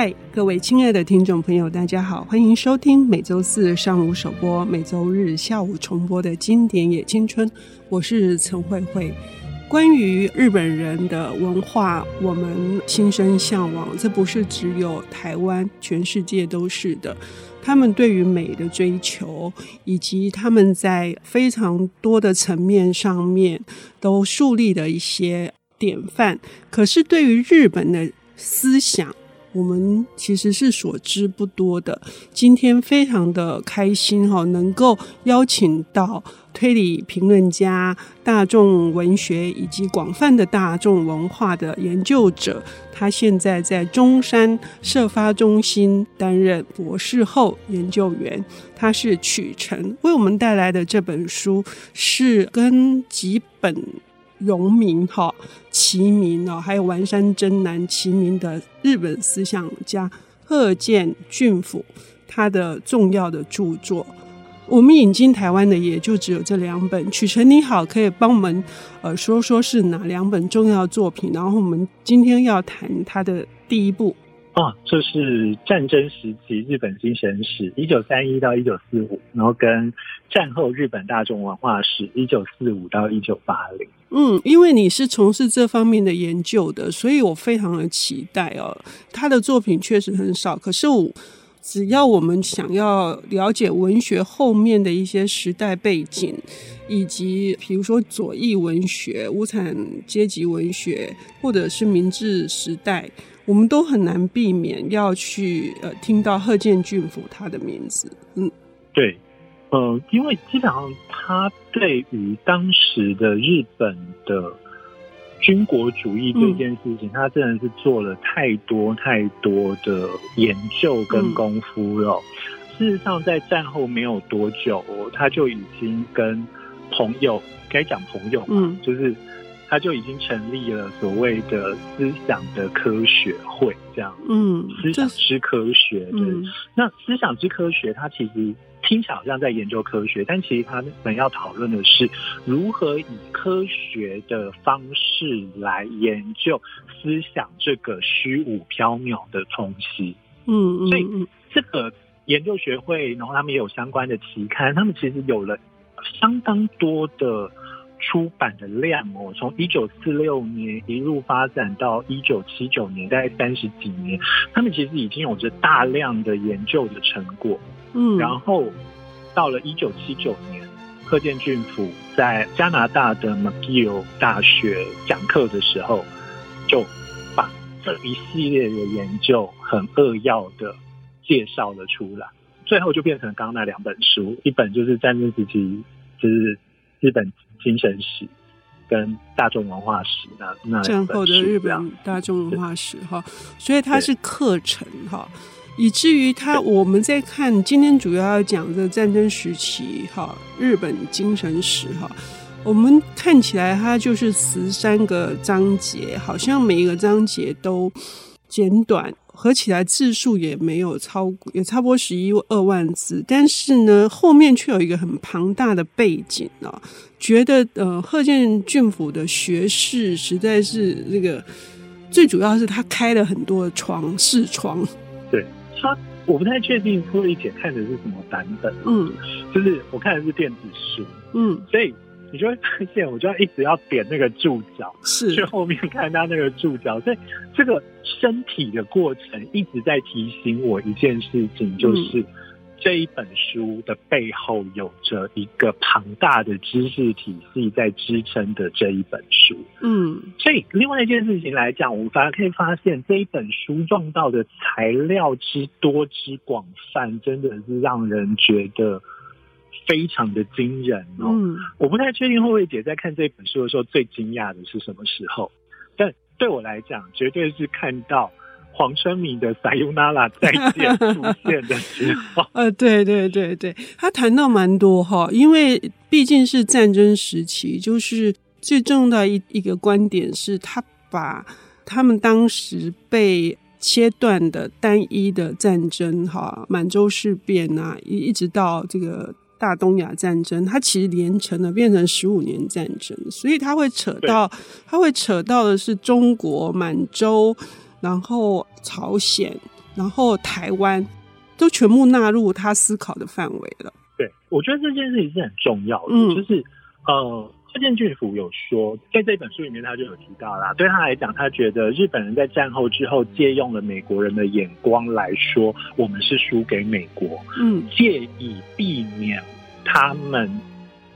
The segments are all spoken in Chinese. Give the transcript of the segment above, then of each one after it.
嗨，各位亲爱的听众朋友，大家好，欢迎收听每周四上午首播、每周日下午重播的经典也青春。我是陈慧慧。关于日本人的文化，我们心生向往。这不是只有台湾，全世界都是的。他们对于美的追求，以及他们在非常多的层面上面都树立的一些典范。可是对于日本的思想，我们其实是所知不多的。今天非常的开心哈，能够邀请到推理评论家、大众文学以及广泛的大众文化的研究者。他现在在中山社发中心担任博士后研究员。他是曲晨，为我们带来的这本书是跟几本。荣民哈齐名哦，还有丸山真男齐名的日本思想家贺见俊辅，他的重要的著作，我们引进台湾的也就只有这两本。曲澄你好，可以帮我们呃说说是哪两本重要作品？然后我们今天要谈他的第一部。啊，这是战争时期日本精神史，一九三一到一九四五，然后跟战后日本大众文化史，一九四五到一九八零。嗯，因为你是从事这方面的研究的，所以我非常的期待哦。他的作品确实很少，可是我只要我们想要了解文学后面的一些时代背景，以及比如说左翼文学、无产阶级文学，或者是明治时代。我们都很难避免要去呃听到贺见俊辅他的名字，嗯，对，呃，因为基本上他对于当时的日本的军国主义这件事情，嗯、他真的是做了太多太多的研究跟功夫了。嗯、事实上，在战后没有多久，他就已经跟朋友，该讲朋友嘛，嗯、就是。他就已经成立了所谓的思想的科学会，这样，嗯，思想之科学，对。嗯、那思想之科学，它其实听起来好像在研究科学，但其实他们要讨论的是如何以科学的方式来研究思想这个虚无缥缈的东西。嗯，所以这个研究学会，然后他们也有相关的期刊，他们其实有了相当多的。出版的量哦，从一九四六年一路发展到一九七九年，大概三十几年，他们其实已经有着大量的研究的成果。嗯，然后到了一九七九年，贺建俊辅在加拿大的 McGill 大学讲课的时候，就把这一系列的研究很扼要的介绍了出来，最后就变成刚刚那两本书，一本就是战争时期，就是日本。精神史跟大众文化史，那那战后的日本大众文化史哈，所以它是课程哈，以至于它我们在看今天主要要讲的战争时期哈，日本精神史哈，我们看起来它就是十三个章节，好像每一个章节都简短。合起来字数也没有超过，也差不多十一二万字，但是呢，后面却有一个很庞大的背景啊。觉得呃，贺建俊府的学士实在是这个，最主要是他开了很多窗视窗。对他，我不太确定慧姐看的是什么版本，嗯，就是我看的是电子书，嗯，所以。你就会发现，我就要一直要点那个注脚，是去后面看他那个注脚，所以这个身体的过程一直在提醒我一件事情，就是这一本书的背后有着一个庞大的知识体系在支撑的这一本书。嗯，所以另外一件事情来讲，我们反而可以发现这一本书用到的材料之多之广泛，真的是让人觉得。非常的惊人哦！嗯，我不太确定慧慧姐在看这本书的时候最惊讶的是什么时候，但对我来讲，绝对是看到黄春明的《撒由那拉再见》出现的时候。呃，对对对对，他谈到蛮多哈，因为毕竟是战争时期，就是最重要的一一个观点是他把他们当时被切断的单一的战争哈，满洲事变啊，一一直到这个。大东亚战争，它其实连成了，变成十五年战争，所以它会扯到，它会扯到的是中国、满洲，然后朝鲜，然后台湾都全部纳入他思考的范围了。对，我觉得这件事情是很重要的，嗯、就是呃。贺建俊辅有说，在这本书里面，他就有提到啦。对他来讲，他觉得日本人在战后之后借用了美国人的眼光来说，我们是输给美国，嗯，借以避免他们。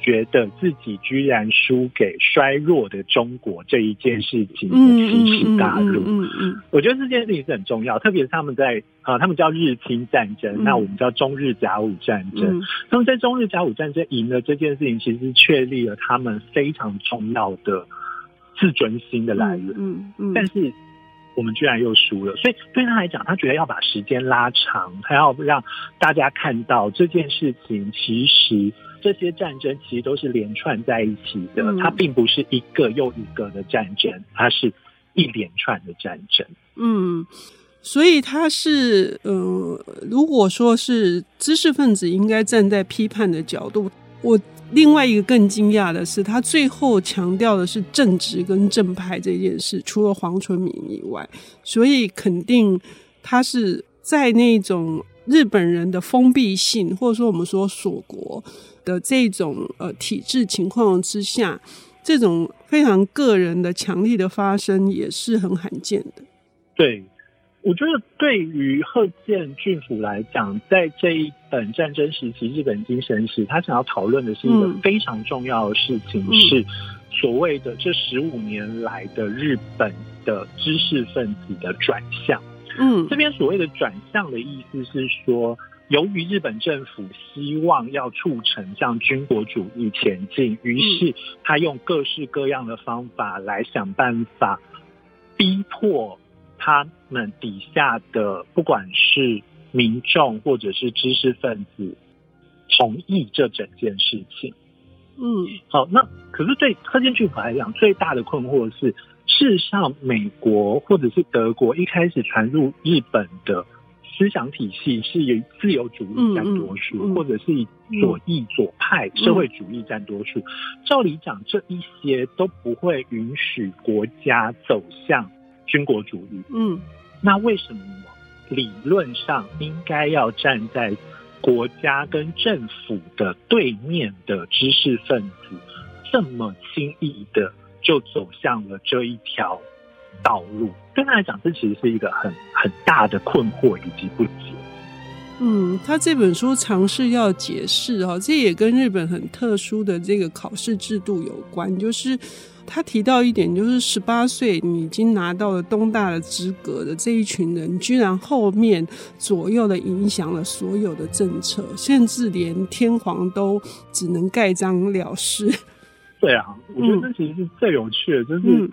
觉得自己居然输给衰弱的中国这一件事情的奇耻大辱，嗯嗯嗯，我觉得这件事情是很重要，特别是他们在啊，他们叫日清战争，那我们叫中日甲午战争。他们在中日甲午战争赢了这件事情，其实确立了他们非常重要的自尊心的来源。嗯嗯，但是我们居然又输了，所以对他来讲，他觉得要把时间拉长，他要让大家看到这件事情其实。这些战争其实都是连串在一起的，它并不是一个又一个的战争，它是一连串的战争。嗯，所以他是呃，如果说是知识分子应该站在批判的角度，我另外一个更惊讶的是，他最后强调的是正直跟正派这件事，除了黄春明以外，所以肯定他是在那种日本人的封闭性，或者说我们说锁国。的这种呃体制情况之下，这种非常个人的强力的发声也是很罕见的。对，我觉得对于贺建俊辅来讲，在这一本战争时期日本精神史，他想要讨论的是一个非常重要的事情，嗯、是所谓的这十五年来的日本的知识分子的转向。嗯，这边所谓的转向的意思是说。由于日本政府希望要促成向军国主义前进，于是他用各式各样的方法来想办法逼迫他们底下的不管是民众或者是知识分子同意这整件事情。嗯，好，那可是对柯建俊辅来讲，最大的困惑是，事实上美国或者是德国一开始传入日本的。思想体系是以自由主义占多数，嗯嗯嗯、或者是以左翼左派社会主义占多数。嗯、照理讲，这一些都不会允许国家走向军国主义。嗯，那为什么理论上应该要站在国家跟政府的对面的知识分子，这么轻易的就走向了这一条道路？对他来讲，这其实是一个很很大的困惑以及不解。嗯，他这本书尝试要解释哈，这也跟日本很特殊的这个考试制度有关。就是他提到一点，就是十八岁你已经拿到了东大的资格的这一群人，居然后面左右的影响了所有的政策，甚至连天皇都只能盖章了事。对啊，我觉得这其实是最有趣的，就是。嗯。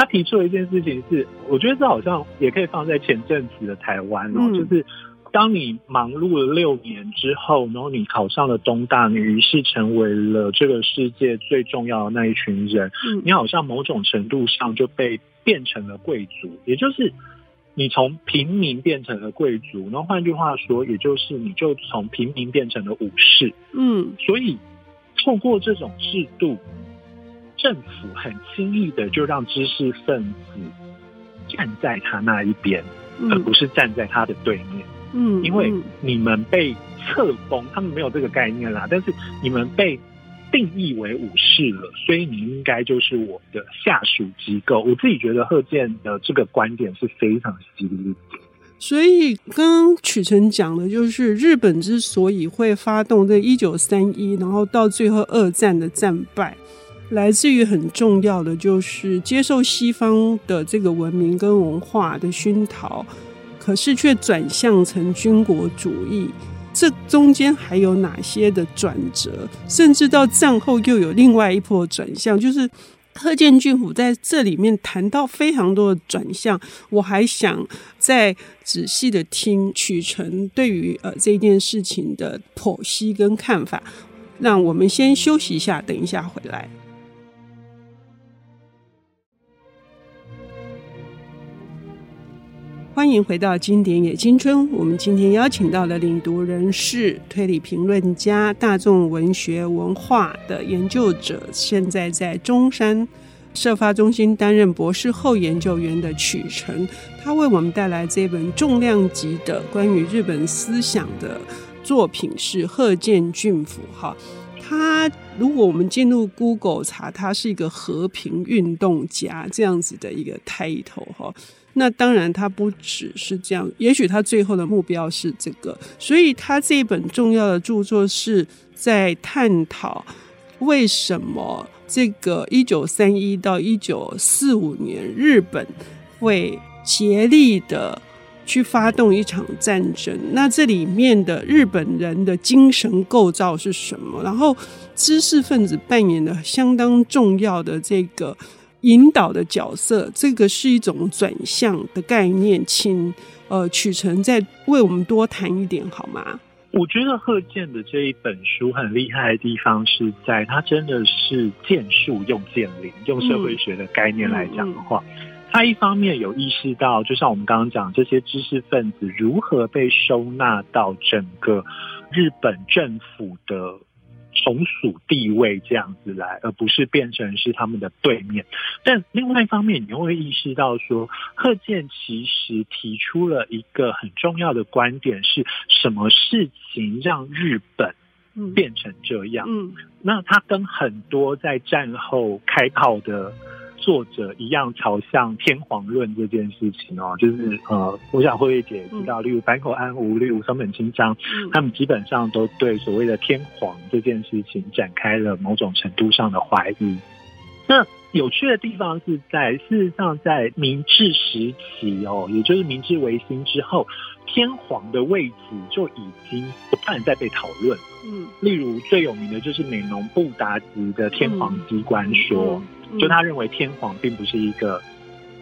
他提出的一件事情是，我觉得这好像也可以放在前阵子的台湾哦，嗯、就是当你忙碌了六年之后，然后你考上了东大，你于是成为了这个世界最重要的那一群人，嗯、你好像某种程度上就被变成了贵族，也就是你从平民变成了贵族，然后换句话说，也就是你就从平民变成了武士，嗯，所以透过这种制度。政府很轻易的就让知识分子站在他那一边，嗯、而不是站在他的对面。嗯，因为你们被册封，他们没有这个概念啦。但是你们被定义为武士了，所以你应该就是我的下属机构。我自己觉得贺建的这个观点是非常犀利。所以刚刚曲晨讲的就是日本之所以会发动这一九三一，然后到最后二战的战败。来自于很重要的，就是接受西方的这个文明跟文化的熏陶，可是却转向成军国主义。这中间还有哪些的转折？甚至到战后又有另外一波转向，就是贺建俊府在这里面谈到非常多的转向。我还想再仔细的听曲成对于呃这件事情的剖析跟看法。让我们先休息一下，等一下回来。欢迎回到经典也青春。我们今天邀请到的领读人是推理评论家、大众文学文化的研究者，现在在中山社发中心担任博士后研究员的曲澄，他为我们带来这本重量级的关于日本思想的作品是贺建俊府。哈，他如果我们进入 Google 查，他是一个和平运动家这样子的一个 title 哈。那当然，他不只是这样，也许他最后的目标是这个，所以他这一本重要的著作是在探讨为什么这个一九三一到一九四五年日本会竭力的去发动一场战争，那这里面的日本人的精神构造是什么？然后知识分子扮演的相当重要的这个。引导的角色，这个是一种转向的概念，请呃曲成再为我们多谈一点好吗？我觉得贺建的这一本书很厉害的地方是在，它真的是见树用见林，用社会学的概念来讲的话，他、嗯嗯、一方面有意识到，就像我们刚刚讲，这些知识分子如何被收纳到整个日本政府的。从属地位这样子来，而不是变成是他们的对面。但另外一方面，你会意识到说，贺建其实提出了一个很重要的观点：是什么事情让日本变成这样？嗯，那他跟很多在战后开炮的。作者一样朝向天皇论这件事情哦，就是呃，我想慧慧姐知道，例如坂口安吾、例如松本清张，他们基本上都对所谓的天皇这件事情展开了某种程度上的怀疑。那有趣的地方是在，事实上在明治时期哦，也就是明治维新之后，天皇的位置就已经不断在被讨论。嗯，例如最有名的就是美浓布达吉的天皇机关说。就他认为天皇并不是一个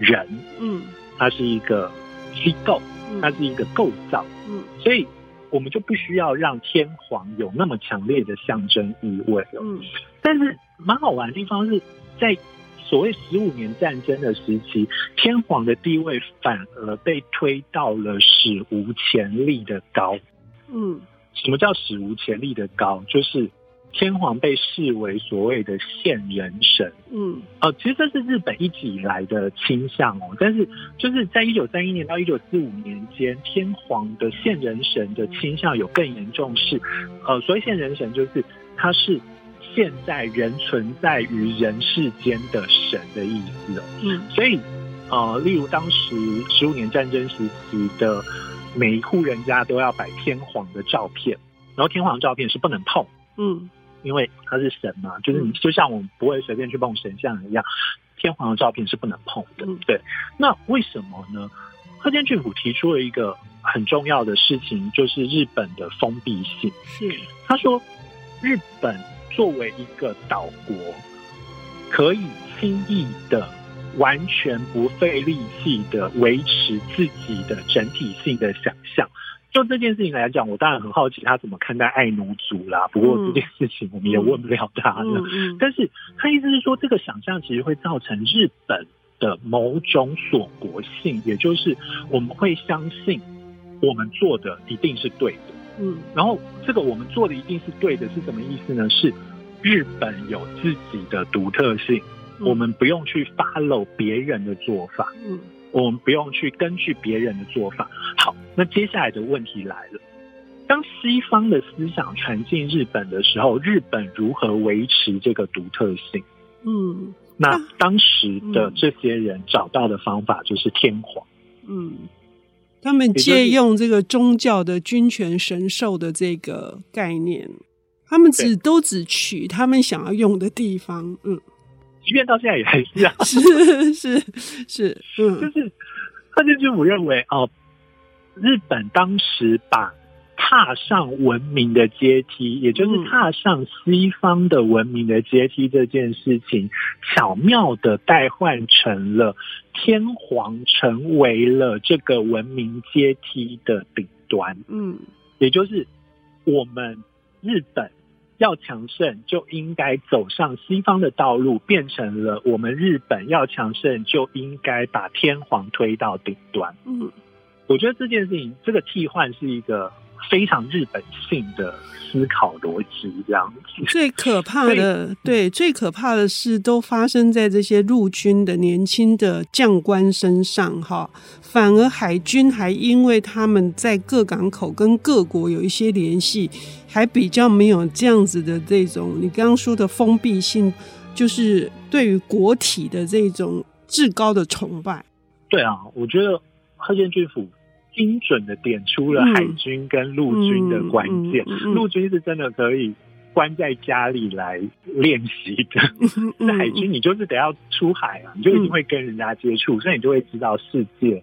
人，嗯，他是一个机构，他是一个构造，嗯，所以我们就不需要让天皇有那么强烈的象征意味了，嗯。但是蛮好玩的地方是在所谓十五年战争的时期，天皇的地位反而被推到了史无前例的高，嗯，什么叫史无前例的高？就是。天皇被视为所谓的现人神，嗯，哦，其实这是日本一直以来的倾向哦。但是就是在一九三一年到一九四五年间，天皇的现人神的倾向有更严重是，呃，所谓现人神就是他是现在仍存在于人世间的神的意思哦。嗯，所以呃，例如当时十五年战争时期的每一户人家都要摆天皇的照片，然后天皇的照片是不能碰，嗯。因为他是神嘛，就是你就像我们不会随便去碰神像一样，天皇的照片是不能碰的。对，那为什么呢？贺建俊府提出了一个很重要的事情，就是日本的封闭性。是，他说日本作为一个岛国，可以轻易的、完全不费力气的维持自己的整体性的想象。就这件事情来讲，我当然很好奇他怎么看待爱奴族啦。不过这件事情我们也问不了他的。嗯嗯嗯、但是他意思是说，这个想象其实会造成日本的某种锁国性，也就是我们会相信我们做的一定是对的。嗯，然后这个我们做的一定是对的，是什么意思呢？是日本有自己的独特性，我们不用去 follow 别人的做法。嗯。我们不用去根据别人的做法。好，那接下来的问题来了：当西方的思想传进日本的时候，日本如何维持这个独特性？嗯，那当时的这些人找到的方法就是天皇。嗯，他们借用这个宗教的君权神授的这个概念，他们只都只取他们想要用的地方。嗯。即便到现在也还是 这样，是是是，嗯，就是他就是我认为哦，日本当时把踏上文明的阶梯，也就是踏上西方的文明的阶梯这件事情，巧妙的代换成了天皇成为了这个文明阶梯的顶端，嗯，也就是我们日本。要强盛就应该走上西方的道路，变成了我们日本要强盛就应该把天皇推到顶端。嗯，我觉得这件事情这个替换是一个非常日本性的思考逻辑，这样子。最可 怕的，对，最可怕的是都发生在这些陆军的年轻的将官身上，哈。反而海军还因为他们在各港口跟各国有一些联系，还比较没有这样子的这种你刚刚说的封闭性，就是对于国体的这种至高的崇拜。对啊，我觉得贺建军府。精准的点出了海军跟陆军的关键。陆、军是真的可以关在家里来练习的，那、嗯、海军你就是得要出海啊，你就一定会跟人家接触，所以你就会知道世界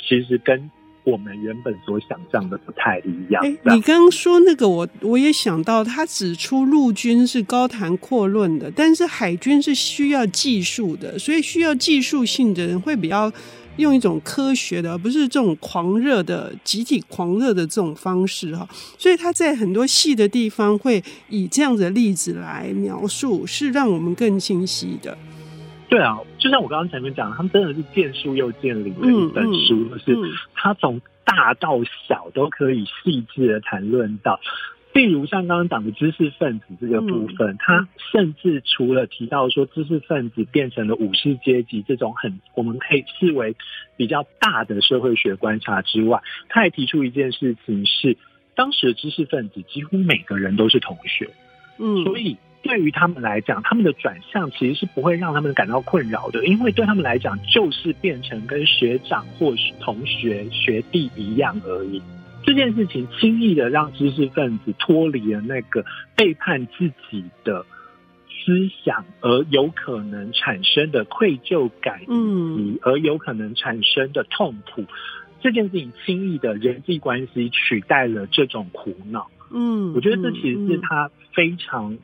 其实跟我们原本所想象的不太一样。欸、你刚刚说那个，我我也想到，他指出陆军是高谈阔论的，但是海军是需要技术的，所以需要技术性的人会比较。用一种科学的，而不是这种狂热的集体狂热的这种方式哈，所以他在很多细的地方会以这样的例子来描述，是让我们更清晰的。对啊，就像我刚刚前面讲，他们真的是见树又见林的一本书，嗯嗯、就是他从大到小都可以细致的谈论到。例如像刚刚讲的知识分子这个部分，嗯、他甚至除了提到说知识分子变成了武士阶级这种很我们可以视为比较大的社会学观察之外，他还提出一件事情是，当时的知识分子几乎每个人都是同学，嗯，所以对于他们来讲，他们的转向其实是不会让他们感到困扰的，因为对他们来讲就是变成跟学长或是同学学弟一样而已。这件事情轻易的让知识分子脱离了那个背叛自己的思想，而有可能产生的愧疚感，嗯，而有可能产生的痛苦。这件事情轻易的人际关系取代了这种苦恼。嗯，我觉得这其实是他非常，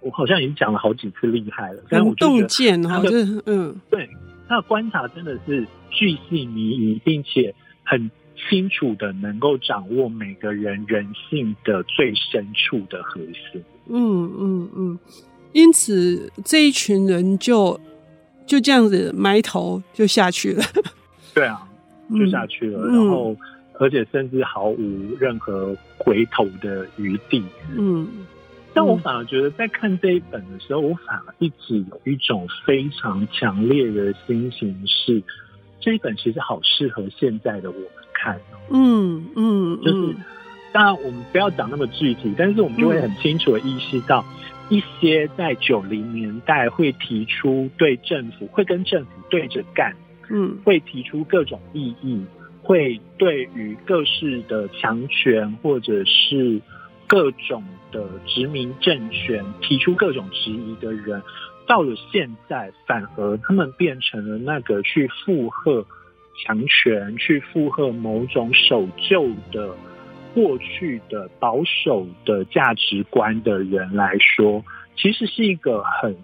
我好像已经讲了好几次厉害了，但我觉得他的，嗯，对，他的观察真的是巨细靡遗，并且很。清楚的能够掌握每个人人性的最深处的核心。嗯嗯嗯，因此这一群人就就这样子埋头就下去了。对啊，就下去了，嗯、然后而且甚至毫无任何回头的余地。嗯，但我反而觉得在看这一本的时候，我反而一直有一种非常强烈的心情是，这一本其实好适合现在的我们。看，嗯嗯，就是当然我们不要讲那么具体，但是我们就会很清楚的意识到，一些在九零年代会提出对政府会跟政府对着干，嗯，会提出各种异议，会对于各式的强权或者是各种的殖民政权提出各种质疑的人，到了现在反而他们变成了那个去附和。强权去附和某种守旧的过去的保守的价值观的人来说，其实是一个很，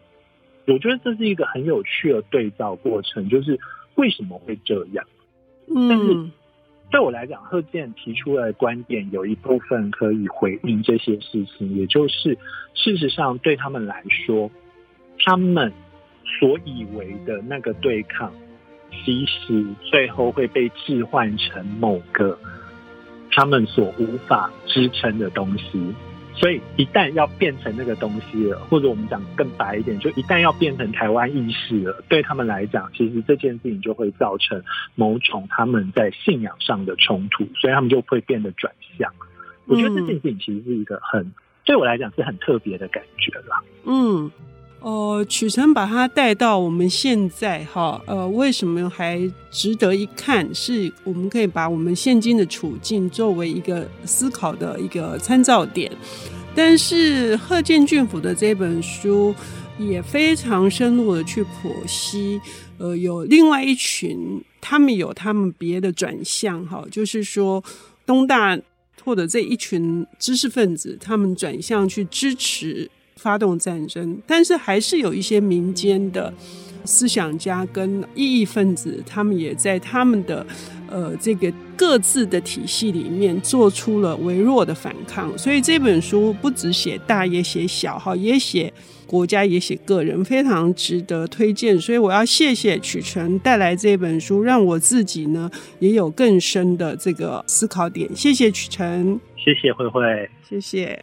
我觉得这是一个很有趣的对照过程，就是为什么会这样？嗯，但是对我来讲，贺建提出来的观点有一部分可以回应这些事情，也就是事实上对他们来说，他们所以为的那个对抗。其实最后会被置换成某个他们所无法支撑的东西，所以一旦要变成那个东西了，或者我们讲更白一点，就一旦要变成台湾意识了，对他们来讲，其实这件事情就会造成某种他们在信仰上的冲突，所以他们就会变得转向。我觉得这件事情其实是一个很对我来讲是很特别的感觉啦。嗯。呃，曲澄把它带到我们现在哈，呃，为什么还值得一看？是我们可以把我们现今的处境作为一个思考的一个参照点。但是贺建俊府的这本书也非常深入的去剖析，呃，有另外一群，他们有他们别的转向哈，就是说东大或者这一群知识分子，他们转向去支持。发动战争，但是还是有一些民间的思想家跟异议分子，他们也在他们的呃这个各自的体系里面做出了微弱的反抗。所以这本书不只写大，也写小，哈，也写国家，也写个人，非常值得推荐。所以我要谢谢曲晨带来这本书，让我自己呢也有更深的这个思考点。谢谢曲晨。谢谢慧慧，谢谢。